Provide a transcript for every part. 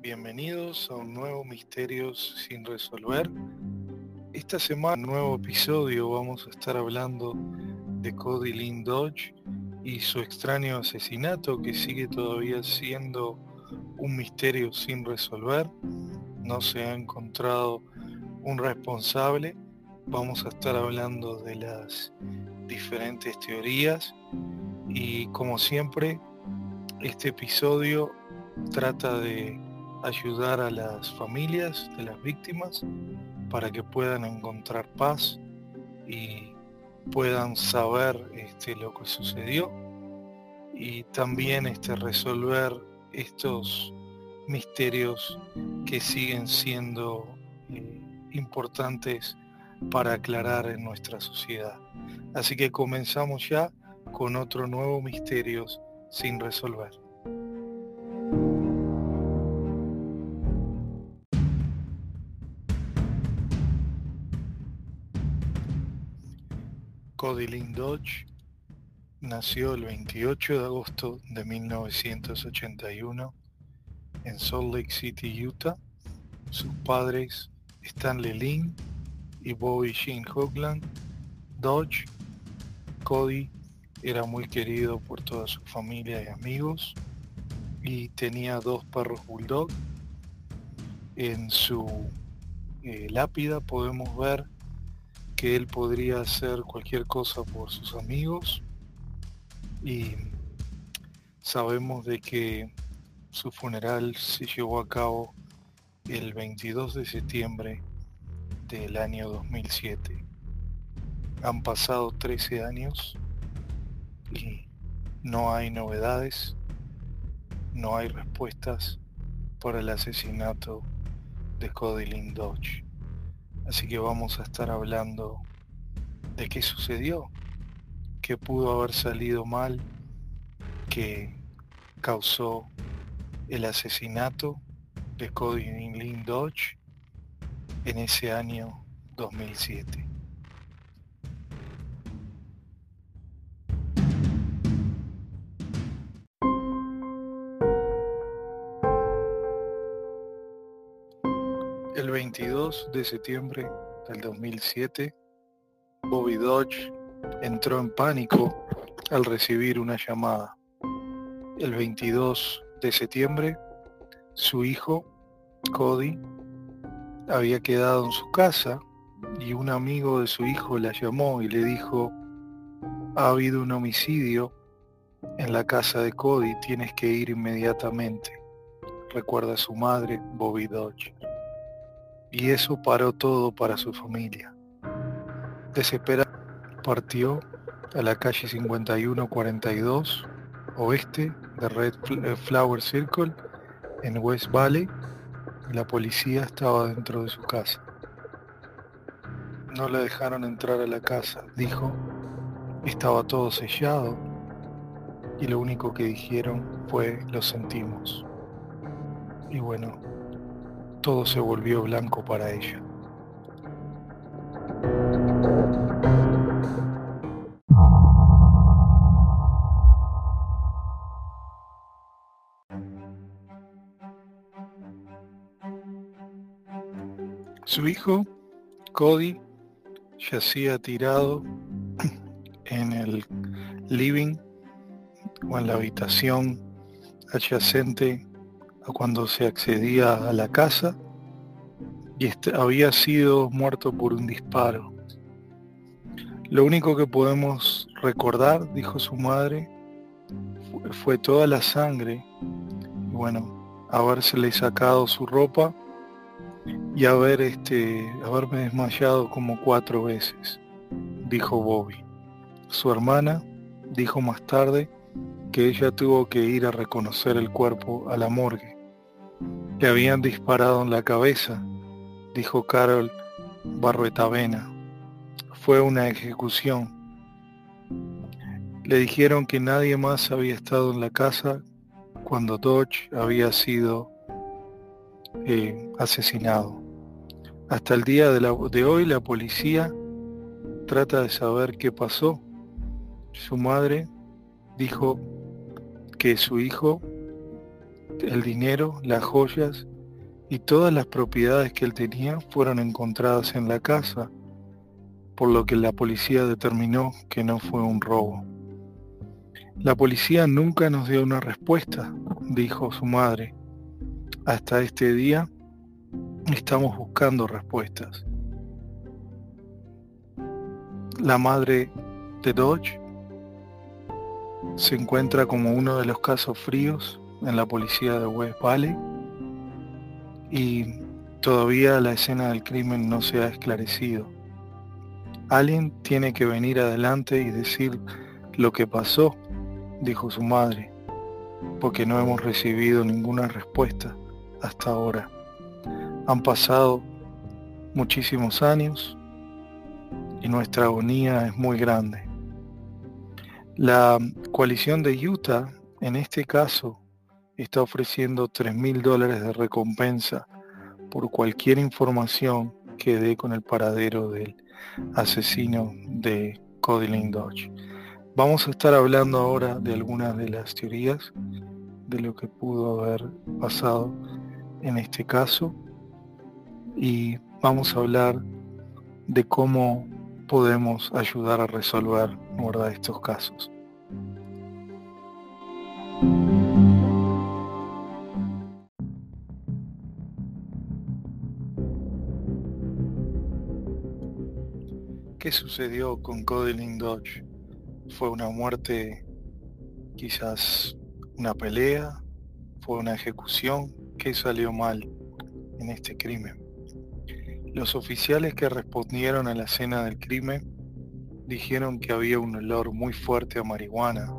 Bienvenidos a un nuevo Misterios sin resolver. Esta semana, nuevo episodio, vamos a estar hablando de Cody Lynn Dodge y su extraño asesinato que sigue todavía siendo un misterio sin resolver. No se ha encontrado un responsable. Vamos a estar hablando de las diferentes teorías y como siempre este episodio trata de ayudar a las familias de las víctimas para que puedan encontrar paz y puedan saber este, lo que sucedió y también este, resolver estos misterios que siguen siendo importantes para aclarar en nuestra sociedad. Así que comenzamos ya con otro nuevo misterios sin resolver. Cody Lynn Dodge nació el 28 de agosto de 1981 en Salt Lake City, Utah. Sus padres, Stanley Lynn y Bobby Jean Hoagland Dodge. Cody era muy querido por toda su familia y amigos y tenía dos perros bulldog. En su eh, lápida podemos ver que él podría hacer cualquier cosa por sus amigos y sabemos de que su funeral se llevó a cabo el 22 de septiembre del año 2007. Han pasado 13 años y no hay novedades, no hay respuestas para el asesinato de Cody Lynn Dodge. Así que vamos a estar hablando de qué sucedió, qué pudo haber salido mal, que causó el asesinato de Cody Lynn Dodge en ese año 2007. El 22 de septiembre del 2007, Bobby Dodge entró en pánico al recibir una llamada. El 22 de septiembre, su hijo, Cody, había quedado en su casa y un amigo de su hijo la llamó y le dijo, ha habido un homicidio en la casa de Cody, tienes que ir inmediatamente. Recuerda a su madre, Bobby Dodge y eso paró todo para su familia. Desesperado, partió a la calle 5142 oeste de Red eh, Flower Circle en West Valley la policía estaba dentro de su casa. No le dejaron entrar a la casa, dijo. Estaba todo sellado y lo único que dijeron fue lo sentimos. Y bueno, todo se volvió blanco para ella. Su hijo, Cody, yacía tirado en el living o en la habitación adyacente cuando se accedía a la casa y este, había sido muerto por un disparo. Lo único que podemos recordar, dijo su madre, fue, toda la sangre, bueno, habérsele sacado su ropa y haber este, haberme desmayado como cuatro veces, dijo Bobby. Su hermana dijo más tarde que ella tuvo que ir a reconocer el cuerpo a la morgue. Le habían disparado en la cabeza, dijo Carol Barruetavena. Fue una ejecución. Le dijeron que nadie más había estado en la casa cuando Dodge había sido asesinado. Hasta el día de hoy la policía trata de saber qué pasó. Su madre dijo que su hijo, el dinero, las joyas y todas las propiedades que él tenía fueron encontradas en la casa, por lo que la policía determinó que no fue un robo. La policía nunca nos dio una respuesta, dijo su madre. Hasta este día estamos buscando respuestas. La madre de Dodge se encuentra como uno de los casos fríos en la policía de West Valley y todavía la escena del crimen no se ha esclarecido. Alguien tiene que venir adelante y decir lo que pasó, dijo su madre, porque no hemos recibido ninguna respuesta hasta ahora. Han pasado muchísimos años y nuestra agonía es muy grande. La coalición de Utah, en este caso, está ofreciendo 3 mil dólares de recompensa por cualquier información que dé con el paradero del asesino de Cody Dodge. Vamos a estar hablando ahora de algunas de las teorías de lo que pudo haber pasado en este caso y vamos a hablar de cómo podemos ayudar a resolver estos casos. ¿Qué sucedió con Codeline Dodge? ¿Fue una muerte, quizás una pelea? ¿Fue una ejecución? ¿Qué salió mal en este crimen? Los oficiales que respondieron a la escena del crimen dijeron que había un olor muy fuerte a marihuana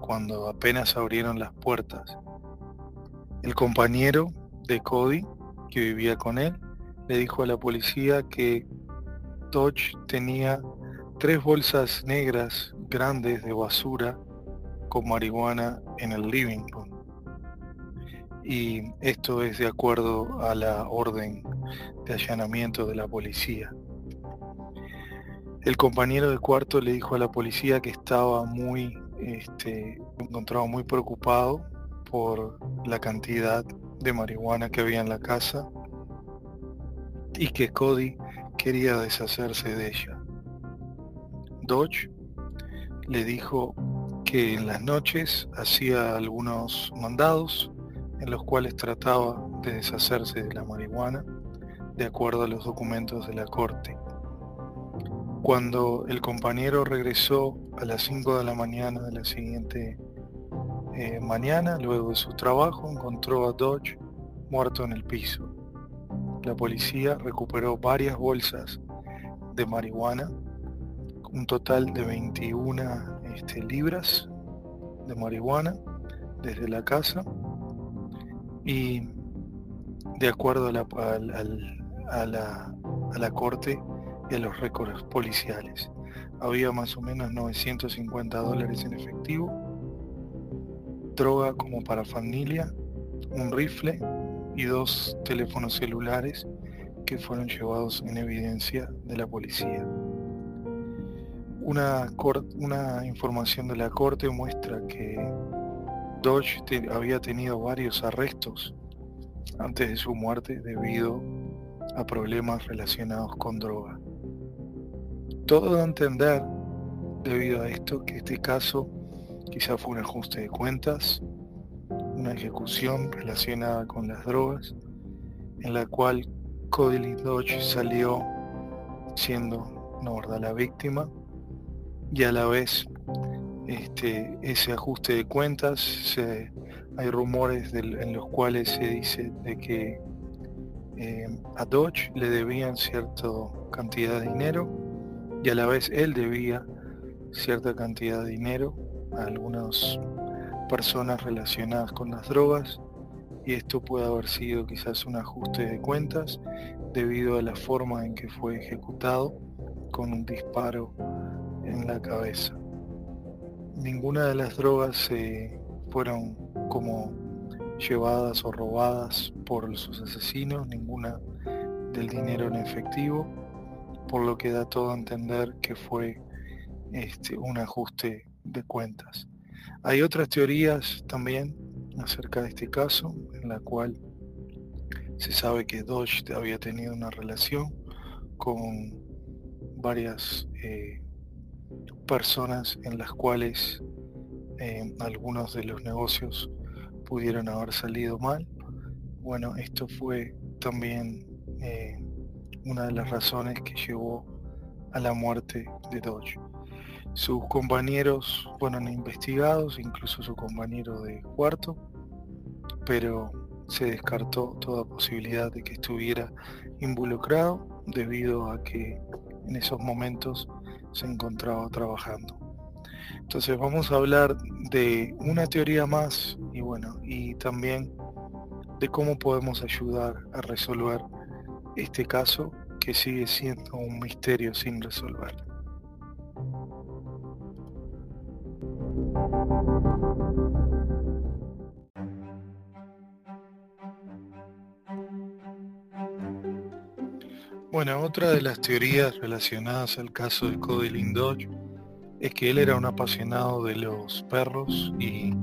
cuando apenas abrieron las puertas. El compañero de Cody, que vivía con él, le dijo a la policía que Dodge tenía tres bolsas negras grandes de basura con marihuana en el living room. Y esto es de acuerdo a la orden de allanamiento de la policía. El compañero de cuarto le dijo a la policía que estaba muy, este, muy preocupado por la cantidad de marihuana que había en la casa y que Cody quería deshacerse de ella. Dodge le dijo que en las noches hacía algunos mandados en los cuales trataba de deshacerse de la marihuana de acuerdo a los documentos de la corte. Cuando el compañero regresó a las 5 de la mañana de la siguiente eh, mañana, luego de su trabajo, encontró a Dodge muerto en el piso la policía recuperó varias bolsas de marihuana, un total de 21 este, libras de marihuana desde la casa y de acuerdo a la, a la, a la corte y a los récords policiales. Había más o menos 950 dólares en efectivo, droga como para familia, un rifle y dos teléfonos celulares que fueron llevados en evidencia de la policía. Una, una información de la corte muestra que Dodge había tenido varios arrestos antes de su muerte debido a problemas relacionados con droga. Todo a entender, debido a esto, que este caso quizá fue un ajuste de cuentas una ejecución relacionada con las drogas, en la cual Cody Dodge salió siendo no, la víctima y a la vez este, ese ajuste de cuentas, hay rumores en los cuales se dice de que eh, a Dodge le debían cierta cantidad de dinero y a la vez él debía cierta cantidad de dinero a algunos personas relacionadas con las drogas y esto puede haber sido quizás un ajuste de cuentas debido a la forma en que fue ejecutado con un disparo en la cabeza. Ninguna de las drogas se fueron como llevadas o robadas por sus asesinos, ninguna del dinero en efectivo, por lo que da todo a entender que fue este, un ajuste de cuentas. Hay otras teorías también acerca de este caso, en la cual se sabe que Dodge había tenido una relación con varias eh, personas en las cuales eh, algunos de los negocios pudieron haber salido mal. Bueno, esto fue también eh, una de las razones que llevó a la muerte de Dodge. Sus compañeros fueron investigados, incluso su compañero de cuarto, pero se descartó toda posibilidad de que estuviera involucrado debido a que en esos momentos se encontraba trabajando. Entonces vamos a hablar de una teoría más y bueno, y también de cómo podemos ayudar a resolver este caso que sigue siendo un misterio sin resolver. Bueno, otra de las teorías relacionadas al caso de Cody Lindoch es que él era un apasionado de los perros y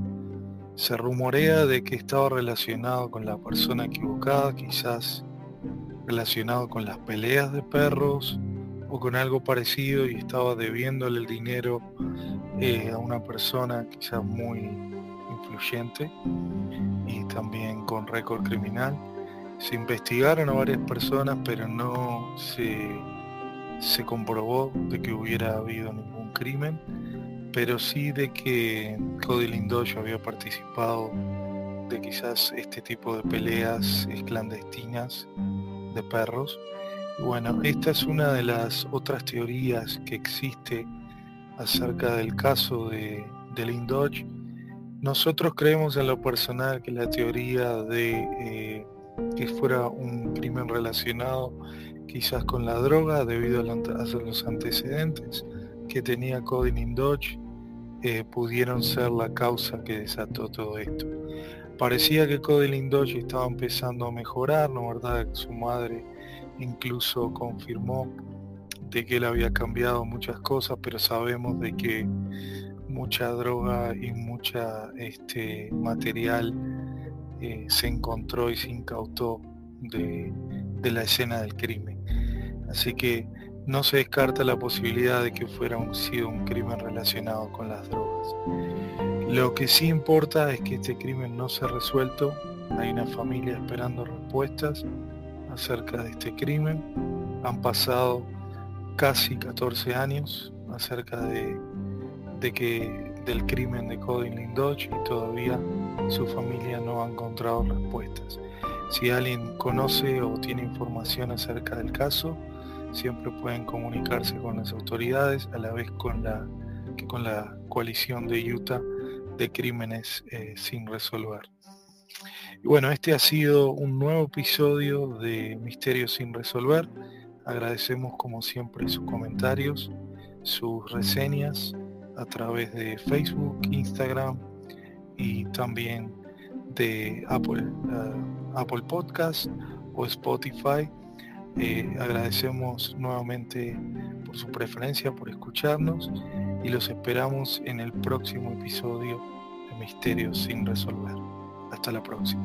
se rumorea de que estaba relacionado con la persona equivocada, quizás relacionado con las peleas de perros o con algo parecido y estaba debiéndole el dinero eh, a una persona quizás muy influyente y también con récord criminal se investigaron a varias personas, pero no se, se comprobó de que hubiera habido ningún crimen, pero sí de que Cody Lindoyo había participado de quizás este tipo de peleas clandestinas de perros. bueno, esta es una de las otras teorías que existe acerca del caso de, de. Nosotros creemos en lo personal que la teoría de eh, que fuera un crimen relacionado quizás con la droga debido a los antecedentes que tenía Cody Dodge eh, pudieron ser la causa que desató todo esto. Parecía que Cody Dodge estaba empezando a mejorar, ¿no verdad? Su madre incluso confirmó de que él había cambiado muchas cosas, pero sabemos de que mucha droga y mucha este material eh, se encontró y se incautó de, la escena del crimen. Así que no se descarta la posibilidad de que fuera un, sido un crimen relacionado con las drogas. Lo que sí importa es que este crimen no se ha resuelto. Hay una familia esperando respuestas acerca de este crimen. Han pasado casi 14 años acerca de, de que del crimen de Cody Lindoch y todavía su familia no ha encontrado respuestas. Si alguien conoce o tiene información acerca del caso, siempre pueden comunicarse con las autoridades a la vez con la, con la coalición de Utah de crímenes eh, sin resolver. Bueno, este ha sido un nuevo episodio de Misterios sin resolver. Agradecemos como siempre sus comentarios, sus reseñas a través de Facebook, Instagram y también de Apple, eh, Apple Podcast o Spotify. Eh, agradecemos nuevamente por su preferencia, por escucharnos y los esperamos en el próximo episodio de Misterios sin resolver. Hasta la próxima.